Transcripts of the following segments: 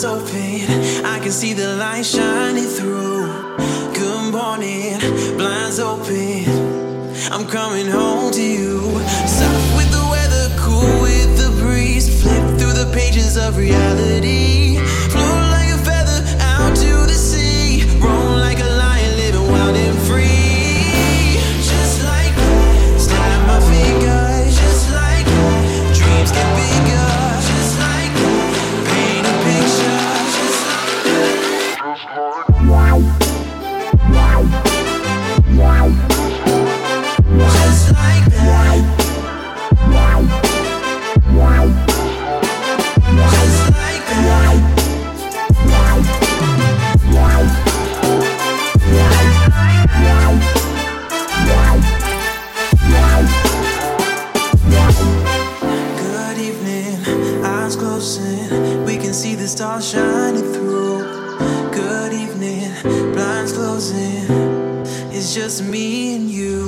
eyes open, I can see the light shining through. Good morning, blinds open, I'm coming home to you. Soft with the weather, cool with the breeze, flip through the pages of reality. just me and you.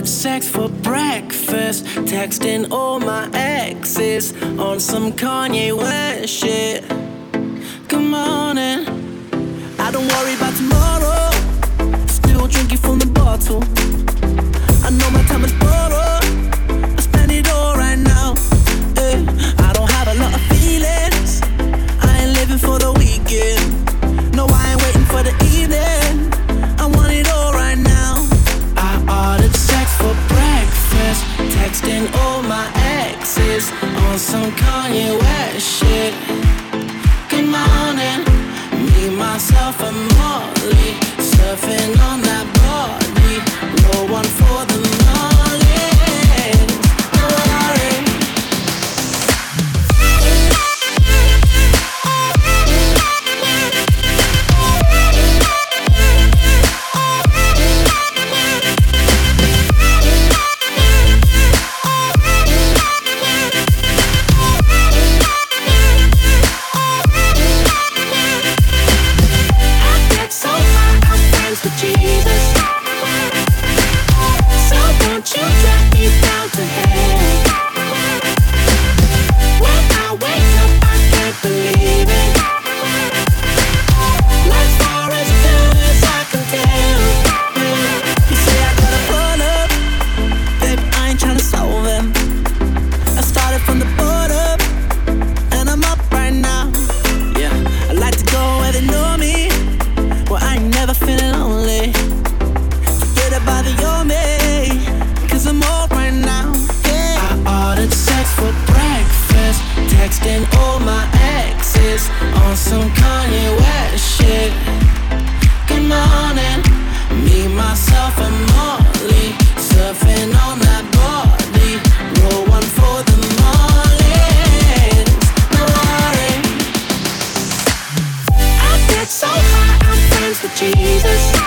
had sex for breakfast. Texting all my exes on some Kanye West shit. Good morning. I don't worry about tomorrow. Still drinking from the bottle. I know my time is borrowed. off a molly, surfing on the Jesus.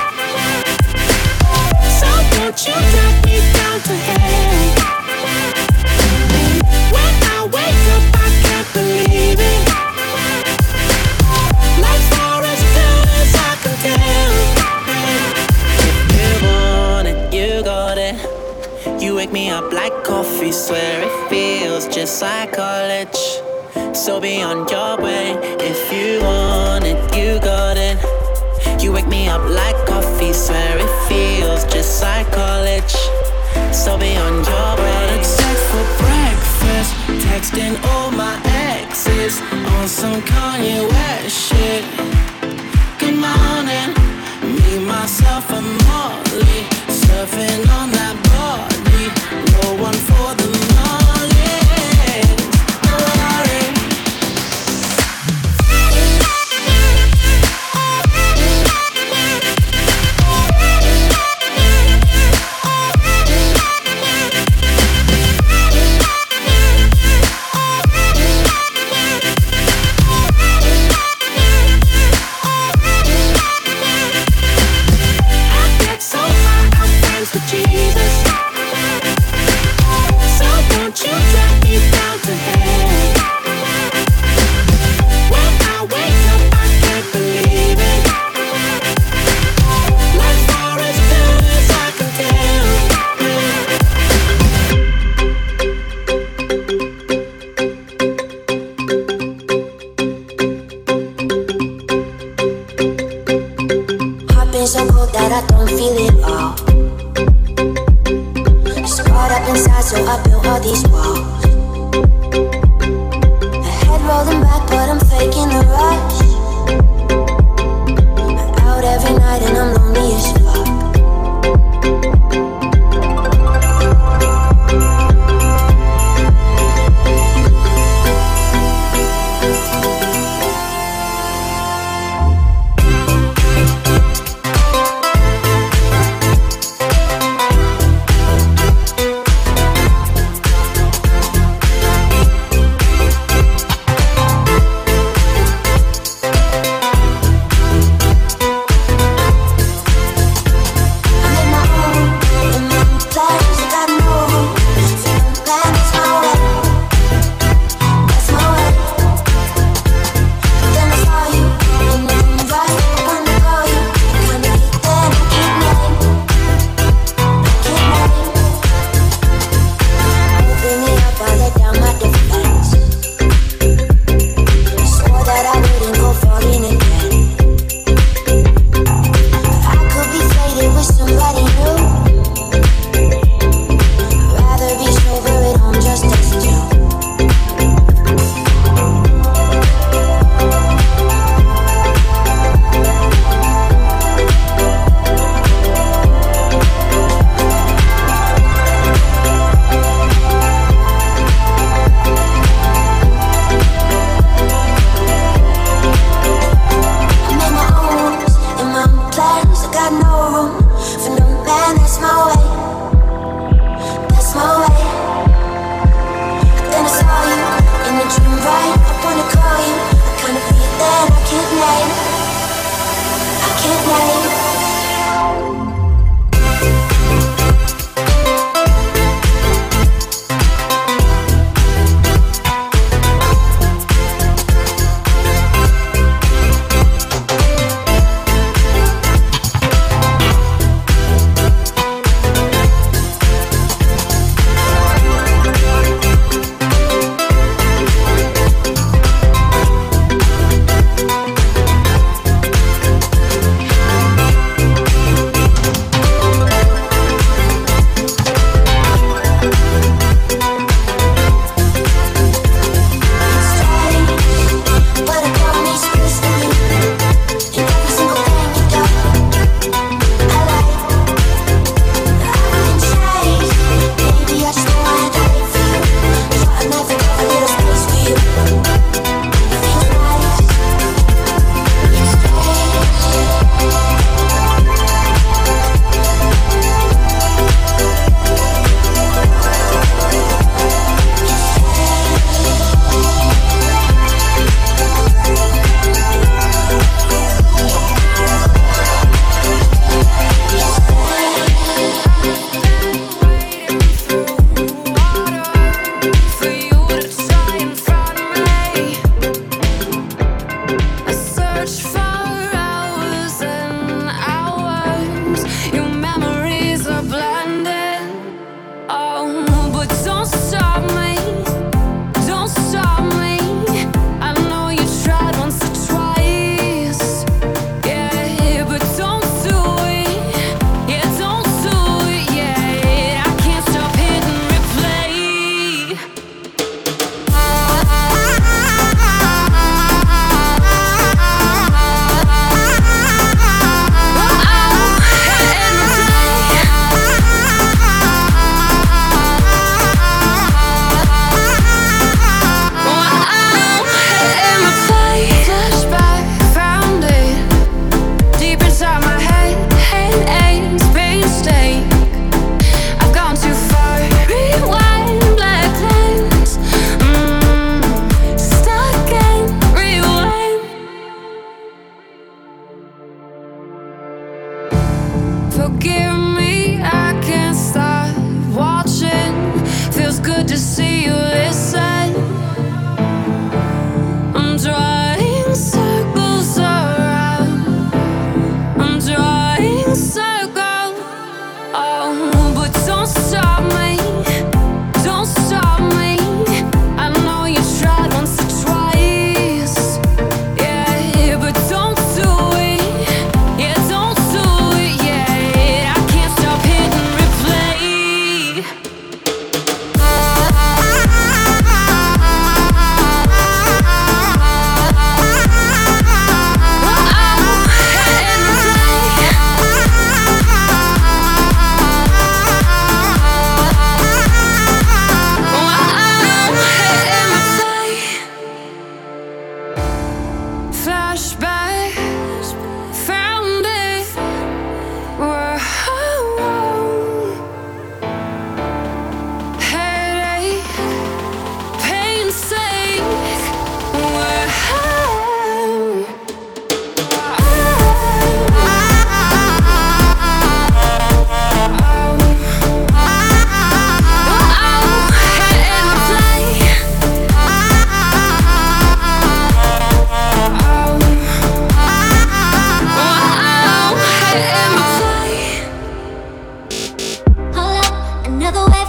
another way.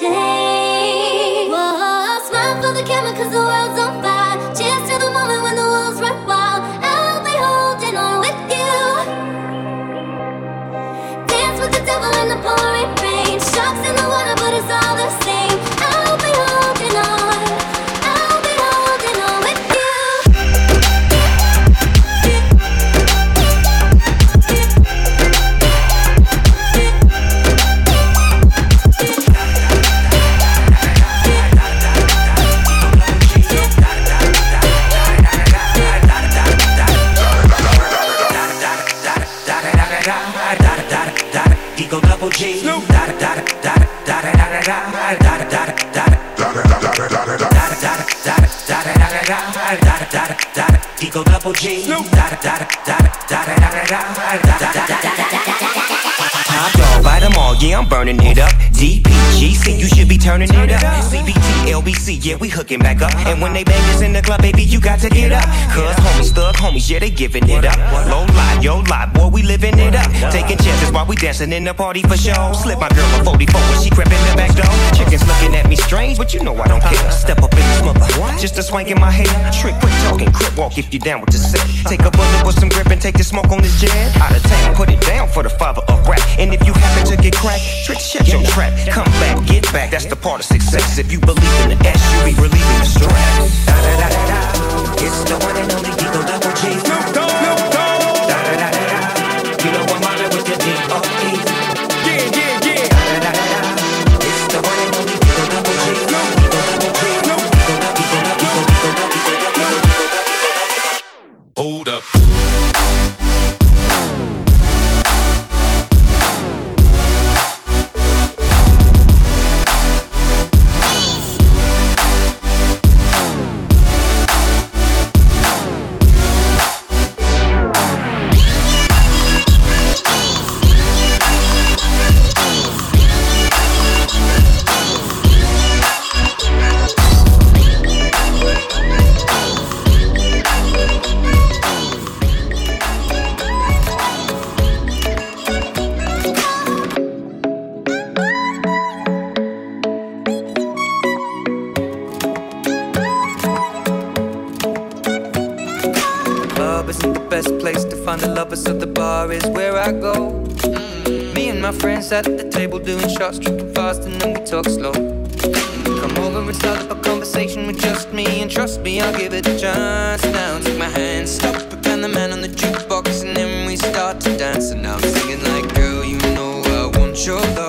change. Whoa, smile for the camera, cause the world's on fire. go double G. Da da yeah, I'm burning it up. DPGC, you should be turning Turn it, up. it up. CBT, LBC, yeah, we hooking back up. And when they bang us in the club, baby, you got to get up. Cause homies, thug homies, yeah, they giving it up. Low lie, yo lie, boy, we living it up. Taking chances while we dancing in the party for show. Slip my girl a 44 when she crept in the back door. Chickens looking at me strange, but you know I don't care. Step up in this mother, just a swank in my hair. Trick, quick talking, crip walk if you down with the set. Take a bullet with some grip and take the smoke on this jet. Out of town, put it down for the father of rap. And if you happen to get cracked, crack, trick, check your trap. Come back, get back, that's the part of success. If you believe in the S, you be relieving the stress. It's the one and only D-O Double G. Snoop at the table doing shots, tripping fast, and then we talk slow. And we come over and start up a conversation with just me, and trust me, I'll give it a chance. Now take my hand, stop, and the man on the jukebox, and then we start to dance. And I'm singing like, girl, you know I want your love.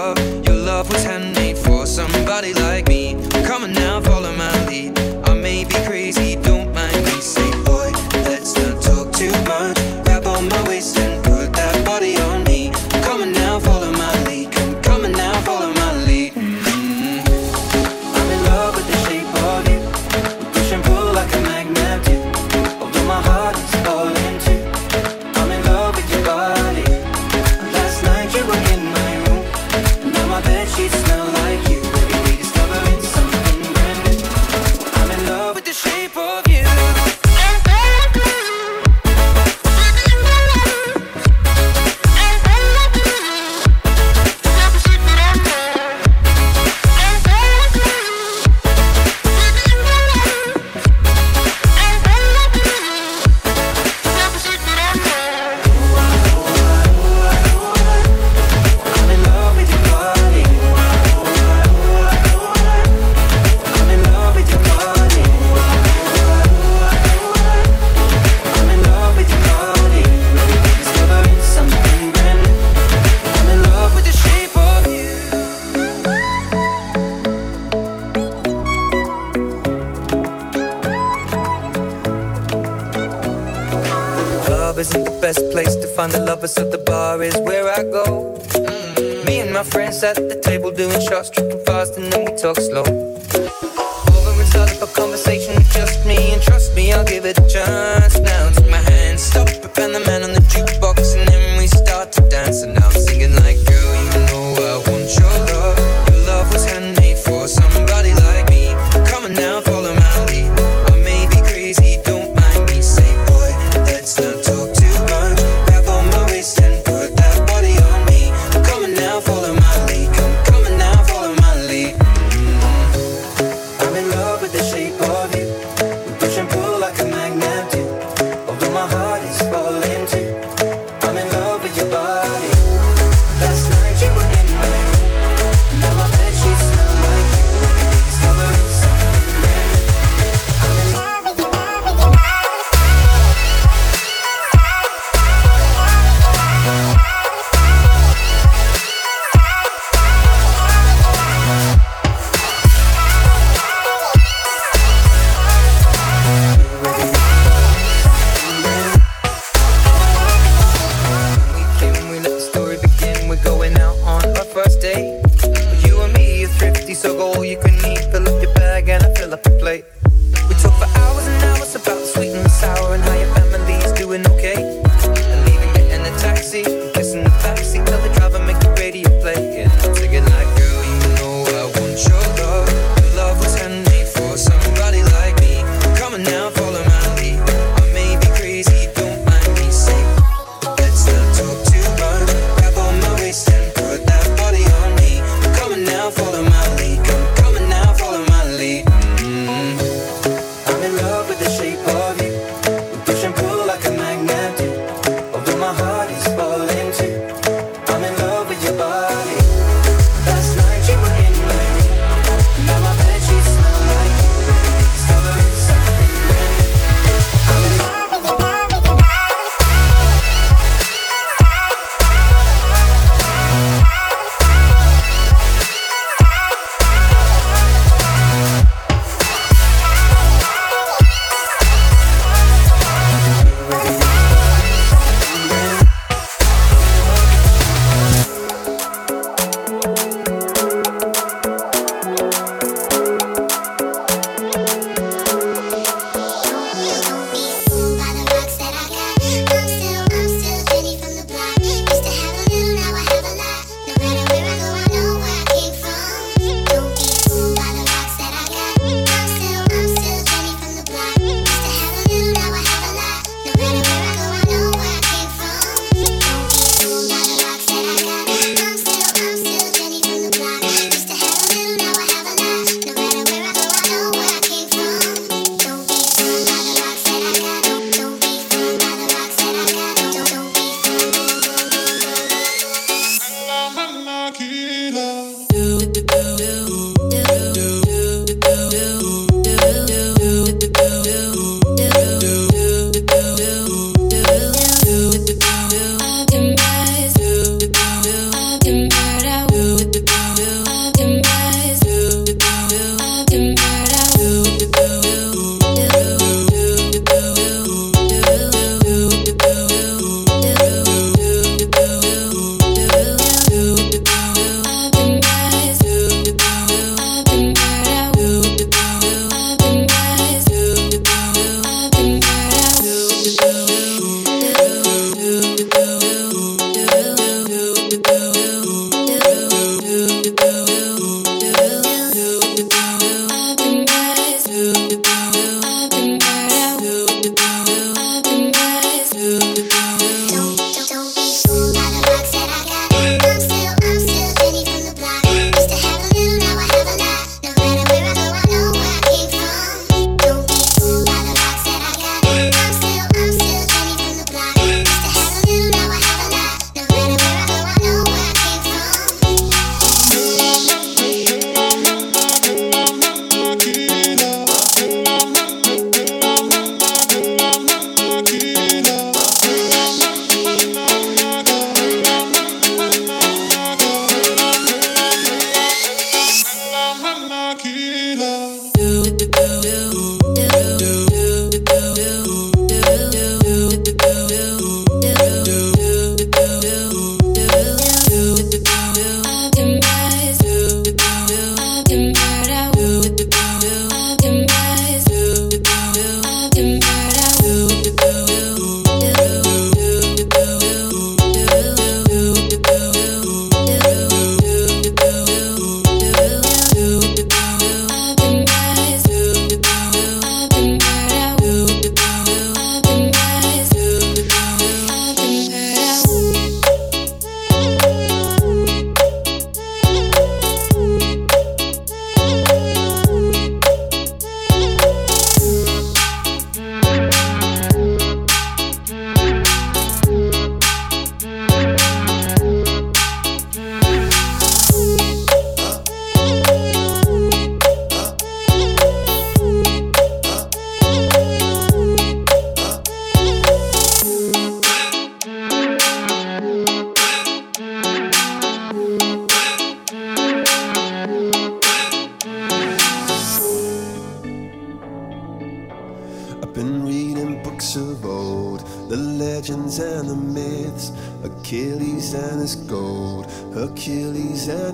lovers, so the bar is where I go. Mm-hmm. Me and my friends at the table doing shots, tripping fast, and then we talk slow. Over and start up a conversation with just me, and trust me, I'll give it a chance. Now take my hand, stop, and the man on the jukebox, and then we start to dance. And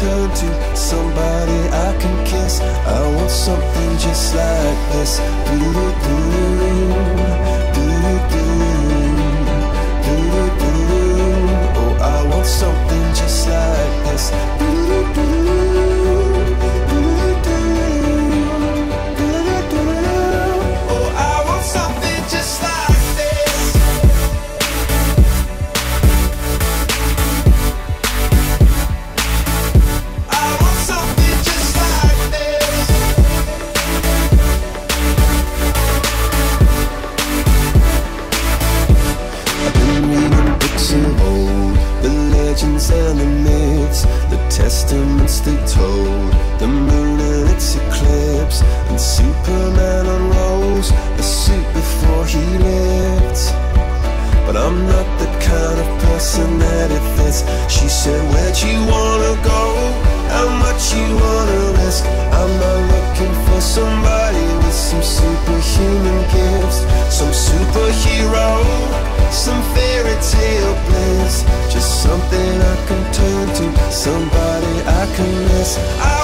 turn to, somebody I can kiss. I want something just like this. Doo-doo-doo, doo-doo-doo. Oh, I want something just like this. Something I can turn to, somebody I can miss. I